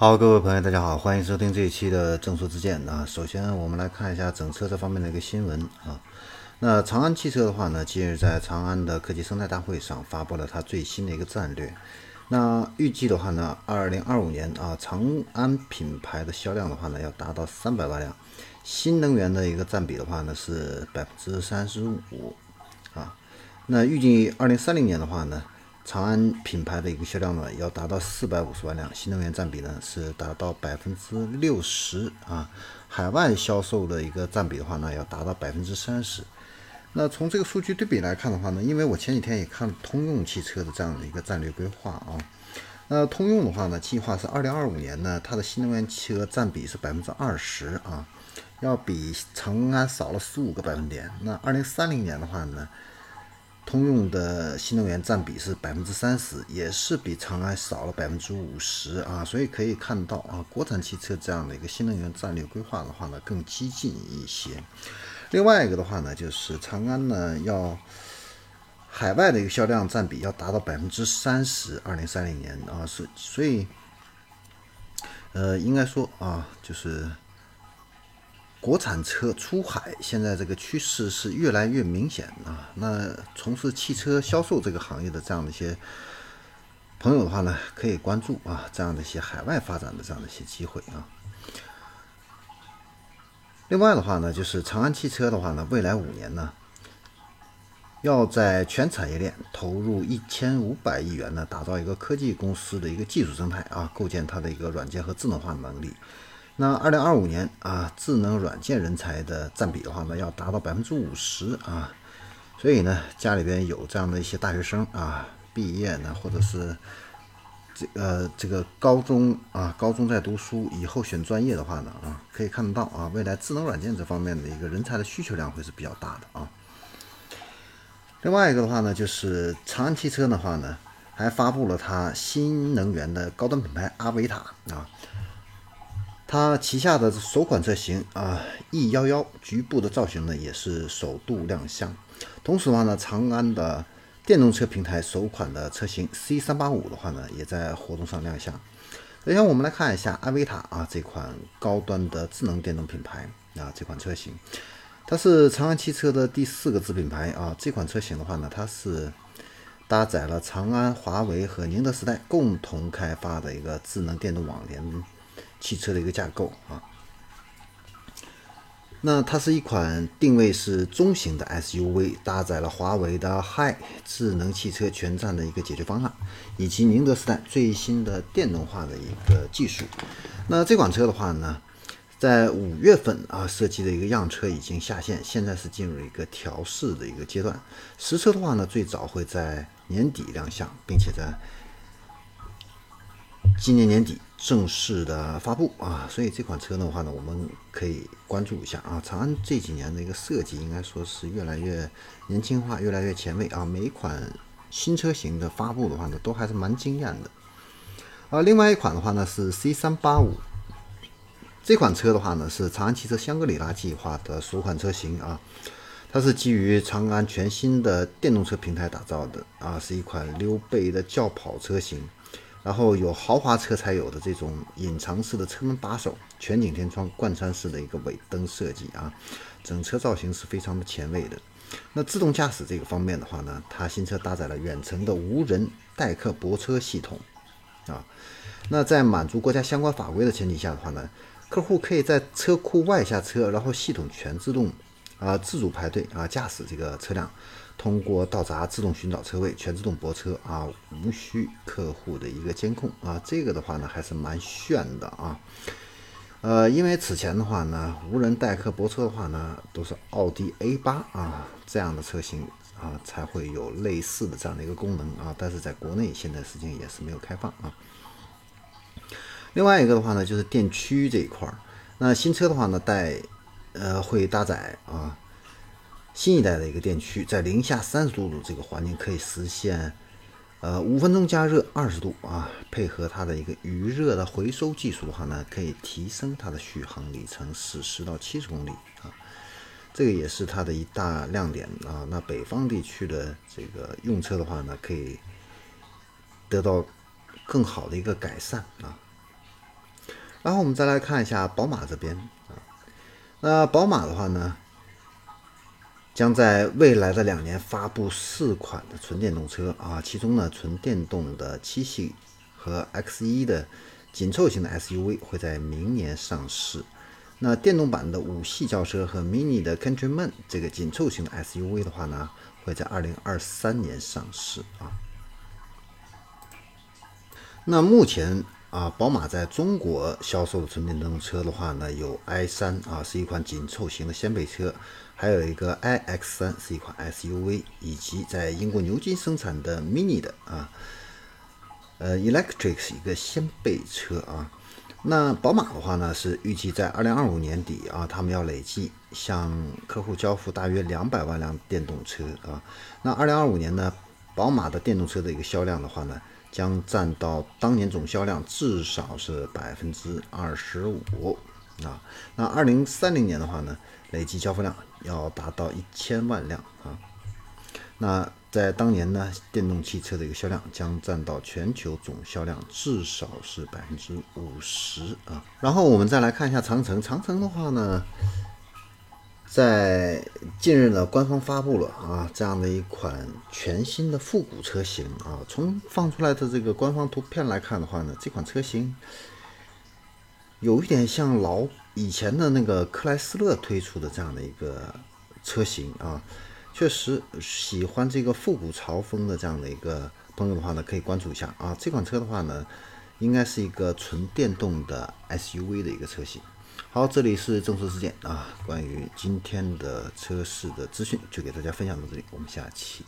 好，各位朋友，大家好，欢迎收听这一期的正说之见啊。首先，我们来看一下整车这方面的一个新闻啊。那长安汽车的话呢，近日在长安的科技生态大会上发布了它最新的一个战略。那预计的话呢，二零二五年啊，长安品牌的销量的话呢，要达到三百万辆，新能源的一个占比的话呢是百分之三十五啊。那预计二零三零年的话呢。长安品牌的一个销量呢，要达到四百五十万辆，新能源占比呢是达到百分之六十啊。海外销售的一个占比的话呢，要达到百分之三十。那从这个数据对比来看的话呢，因为我前几天也看通用汽车的这样的一个战略规划啊。那通用的话呢，计划是二零二五年呢，它的新能源汽车占比是百分之二十啊，要比长安少了十五个百分点。那二零三零年的话呢？通用的新能源占比是百分之三十，也是比长安少了百分之五十啊，所以可以看到啊，国产汽车这样的一个新能源战略规划的话呢，更激进一些。另外一个的话呢，就是长安呢要海外的一个销量占比要达到百分之三十，二零三零年啊，所所以，呃，应该说啊，就是。国产车出海，现在这个趋势是越来越明显啊。那从事汽车销售这个行业的这样的一些朋友的话呢，可以关注啊这样的一些海外发展的这样的一些机会啊。另外的话呢，就是长安汽车的话呢，未来五年呢，要在全产业链投入一千五百亿元呢，打造一个科技公司的一个技术生态啊，构建它的一个软件和智能化能力。那二零二五年啊，智能软件人才的占比的话呢，要达到百分之五十啊。所以呢，家里边有这样的一些大学生啊，毕业呢，或者是这呃这个高中啊，高中在读书，以后选专业的话呢啊，可以看得到啊，未来智能软件这方面的一个人才的需求量会是比较大的啊。另外一个的话呢，就是长安汽车的话呢，还发布了它新能源的高端品牌阿维塔啊。它旗下的首款车型啊，E 幺幺局部的造型呢也是首度亮相。同时的话呢，长安的电动车平台首款的车型 C 三八五的话呢，也在活动上亮相。首先我们来看一下阿维塔啊这款高端的智能电动品牌啊这款车型，它是长安汽车的第四个子品牌啊。这款车型的话呢，它是搭载了长安、华为和宁德时代共同开发的一个智能电动网联。汽车的一个架构啊，那它是一款定位是中型的 SUV，搭载了华为的 Hi 智能汽车全站的一个解决方案，以及宁德时代最新的电动化的一个技术。那这款车的话呢，在五月份啊设计的一个样车已经下线，现在是进入一个调试的一个阶段。实车的话呢，最早会在年底亮相，并且在。今年年底正式的发布啊，所以这款车的话呢，我们可以关注一下啊。长安这几年的一个设计应该说是越来越年轻化，越来越前卫啊。每一款新车型的发布的话呢，都还是蛮惊艳的。啊，另外一款的话呢是 C 三八五，这款车的话呢是长安汽车香格里拉计划的首款车型啊，它是基于长安全新的电动车平台打造的啊，是一款溜背的轿跑车型。然后有豪华车才有的这种隐藏式的车门把手、全景天窗、贯穿式的一个尾灯设计啊，整车造型是非常的前卫的。那自动驾驶这个方面的话呢，它新车搭载了远程的无人代客泊车系统啊。那在满足国家相关法规的前提下的话呢，客户可以在车库外下车，然后系统全自动啊自主排队啊驾驶这个车辆。通过道闸自动寻找车位，全自动泊车啊，无需客户的一个监控啊，这个的话呢还是蛮炫的啊。呃，因为此前的话呢，无人代客泊车的话呢，都是奥迪 A 八啊这样的车型啊才会有类似的这样的一个功能啊，但是在国内现在实际上也是没有开放啊。另外一个的话呢，就是电驱这一块儿，那新车的话呢带呃会搭载啊。新一代的一个电驱，在零下三十度的这个环境可以实现，呃，五分钟加热二十度啊，配合它的一个余热的回收技术的话呢，可以提升它的续航里程是十到七十公里啊，这个也是它的一大亮点啊。那北方地区的这个用车的话呢，可以得到更好的一个改善啊。然后我们再来看一下宝马这边啊，那宝马的话呢，将在未来的两年发布四款的纯电动车啊，其中呢，纯电动的七系和 X1 的紧凑型的 SUV 会在明年上市。那电动版的五系轿车和 Mini 的 Countryman 这个紧凑型的 SUV 的话呢，会在二零二三年上市啊。那目前啊，宝马在中国销售的纯电动车的话呢，有 i3 啊，是一款紧凑型的掀背车，还有一个 iX3 是一款 SUV，以及在英国牛津生产的 Mini 的啊，呃，Electric 是一个掀背车啊。那宝马的话呢，是预计在二零二五年底啊，他们要累计向客户交付大约两百万辆电动车啊。那二零二五年呢，宝马的电动车的一个销量的话呢，将占到当年总销量至少是百分之二十五啊。那二零三零年的话呢，累计交付量要达到一千万辆啊。那在当年呢，电动汽车的一个销量将占到全球总销量至少是百分之五十啊。然后我们再来看一下长城，长城的话呢。在近日呢，官方发布了啊这样的一款全新的复古车型啊。从放出来的这个官方图片来看的话呢，这款车型有一点像老以前的那个克莱斯勒推出的这样的一个车型啊。确实喜欢这个复古潮风的这样的一个朋友的话呢，可以关注一下啊。这款车的话呢，应该是一个纯电动的 SUV 的一个车型。好，这里是正式事件啊，关于今天的车市的资讯就给大家分享到这里，我们下期